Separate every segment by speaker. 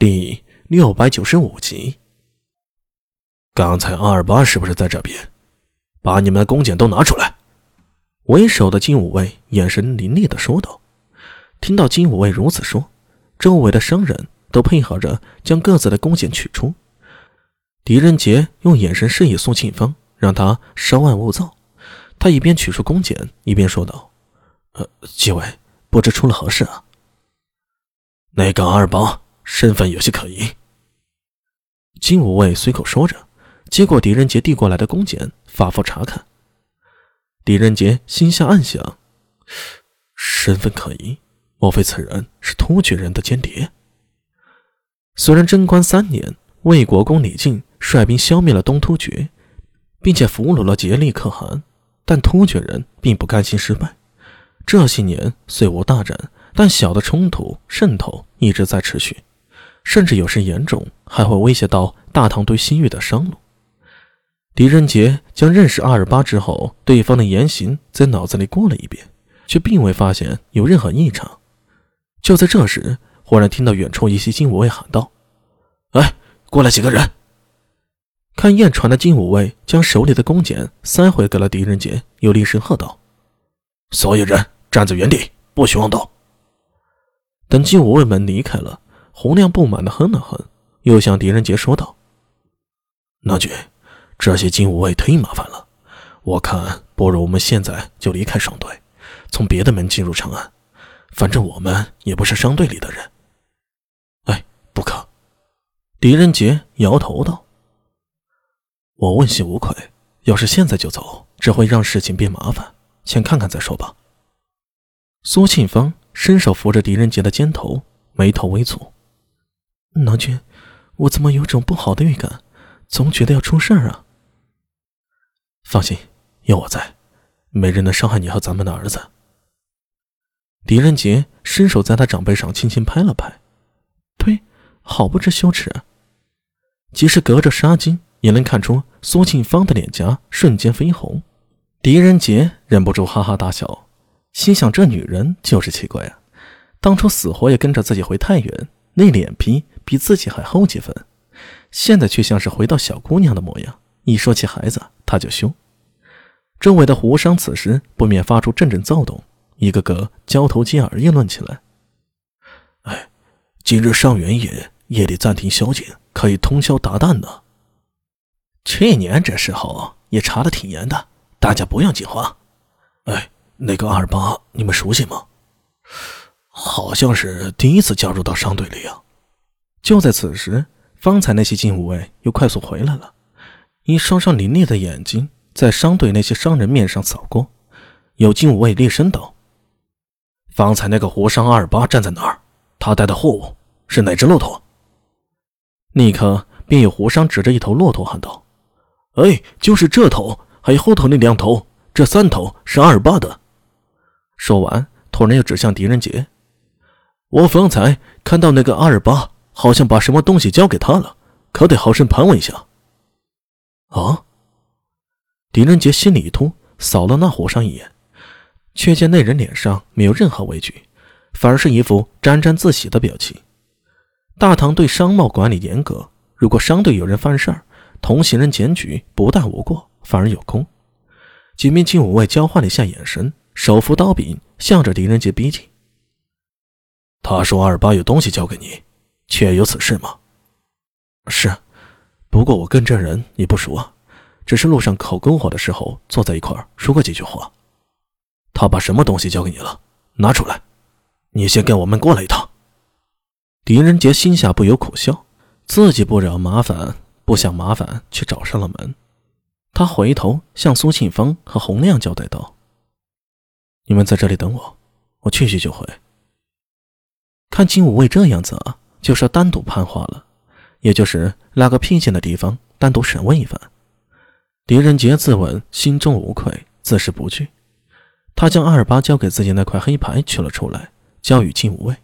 Speaker 1: 第六百九十五集。刚才阿尔巴是不是在这边？把你们的弓箭都拿出来！为首的金武卫眼神凌厉的说道。听到金武卫如此说，周围的商人都配合着将各自的弓箭取出。狄仁杰用眼神示意苏庆芳，让他稍安勿躁。他一边取出弓箭，一边说道：“呃，几位，不知出了何事啊？”那个二八。身份有些可疑。金吾卫随口说着，接过狄仁杰递过来的弓箭，反复查看。狄仁杰心下暗想：身份可疑，莫非此人是突厥人的间谍？虽然贞观三年，魏国公李靖率兵消灭了东突厥，并且俘虏了颉利可汗，但突厥人并不甘心失败。这些年虽无大战，但小的冲突渗透一直在持续。甚至有时严重，还会威胁到大唐对西域的商路。狄仁杰将认识阿尔巴之后，对方的言行在脑子里过了一遍，却并未发现有任何异常。就在这时，忽然听到远处一些金武卫喊道：“哎，过来几个人！”看雁传的金武卫将手里的弓箭塞回给了狄仁杰，又厉声喝道：“所有人站在原地，不许妄动！”等金武卫们离开了。洪亮不满的哼了哼，又向狄仁杰说道：“那君，这些金吾卫忒麻烦了，我看不如我们现在就离开商队，从别的门进入长安。反正我们也不是商队里的人。”哎，不可！狄仁杰摇头道：“我问心无愧，要是现在就走，只会让事情变麻烦。先看看再说吧。”苏庆芳伸手扶着狄仁杰的肩头，眉头微蹙。郎君，我怎么有种不好的预感？总觉得要出事儿啊！放心，有我在，没人能伤害你和咱们的儿子。狄仁杰伸手在他长辈上轻轻拍了拍，呸，好不知羞耻！即使隔着纱巾，也能看出苏庆芳的脸颊瞬间绯红。狄仁杰忍不住哈哈大笑，心想：这女人就是奇怪啊！当初死活也跟着自己回太原，那脸皮……比自己还厚几分，现在却像是回到小姑娘的模样。一说起孩子，她就凶。周围的胡商此时不免发出阵阵躁动，一个个交头接耳议论起来：“哎，今日上元夜，夜里暂停宵禁，可以通宵达旦呢。去年这时候也查的挺严的，大家不要惊慌。哎，那个二八，你们熟悉吗？好像是第一次加入到商队里啊。”就在此时，方才那些禁武卫又快速回来了，一双双凌厉的眼睛在商队那些商人面上扫过。有禁武卫厉声道：“方才那个胡商阿尔巴站在哪儿？他带的货物是哪只骆驼？”立刻便有胡商指着一头骆驼喊道：“哎，就是这头，还有后头那两头，这三头是阿尔巴的。”说完，突然又指向狄仁杰：“我方才看到那个阿尔巴。”好像把什么东西交给他了，可得好生盘问一下。啊！狄仁杰心里一突，扫了那和尚一眼，却见那人脸上没有任何畏惧，反而是一副沾沾自喜的表情。大唐对商贸管理严格，如果商队有人犯事儿，同行人检举不但无过，反而有功。几名禁武卫交换了一下眼神，手扶刀柄，向着狄仁杰逼近。他说：“二八有东西交给你。”确有此事吗？是，不过我跟这人也不熟啊，只是路上口篝火的时候坐在一块说过几句话。他把什么东西交给你了？拿出来！你先跟我们过来一趟。狄仁杰心下不由苦笑，自己不惹麻烦，不想麻烦，却找上了门。他回头向苏庆芳和洪亮交代道：“你们在这里等我，我去去就回。”看金武卫这样子啊。就是单独判话了，也就是拉个僻静的地方单独审问一番。狄仁杰自问心中无愧，自是不惧。他将阿尔巴交给自己那块黑牌取了出来，交与金无畏，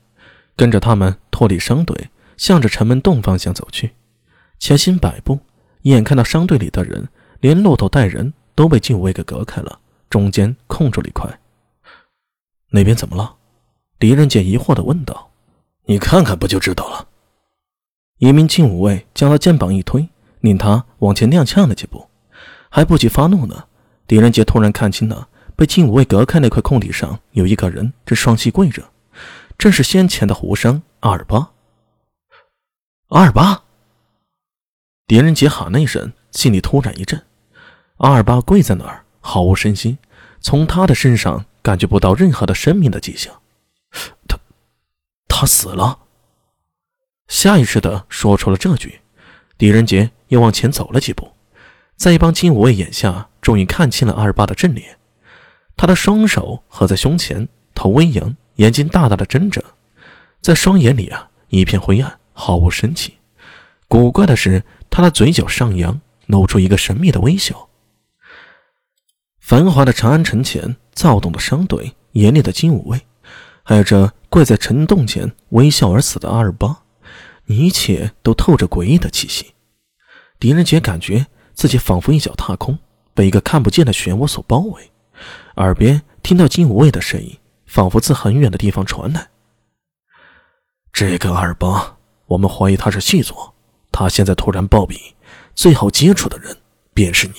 Speaker 1: 跟着他们脱离商队，向着城门洞方向走去。前行百步，眼看到商队里的人，连骆驼带人都被禁卫给隔开了，中间空出了一块。那边怎么了？狄仁杰疑惑地问道。你看看不就知道了。一名金武卫将他肩膀一推，令他往前踉跄了几步，还不及发怒呢。狄仁杰突然看清了被金武卫隔开那块空地上有一个人正双膝跪着，正是先前的胡商阿尔巴。阿尔巴！狄仁杰喊了一声，心里突然一震。阿尔巴跪在那儿，毫无声息，从他的身上感觉不到任何的生命的迹象。他，死了。下意识的说出了这句，狄仁杰又往前走了几步，在一帮金武卫眼下，终于看清了阿尔巴的正脸。他的双手合在胸前，头微扬，眼睛大大的睁着，在双眼里啊一片灰暗。毫无生气。古怪的是，他的嘴角上扬，露出一个神秘的微笑。繁华的长安城前，躁动的商队，严厉的金武卫，还有这跪在城洞前微笑而死的阿尔巴，一切都透着诡异的气息。狄仁杰感觉自己仿佛一脚踏空，被一个看不见的漩涡所包围，耳边听到金无畏的声音，仿佛自很远的地方传来：“这个阿尔巴。”我们怀疑他是细作，他现在突然暴毙，最好接触的人便是你。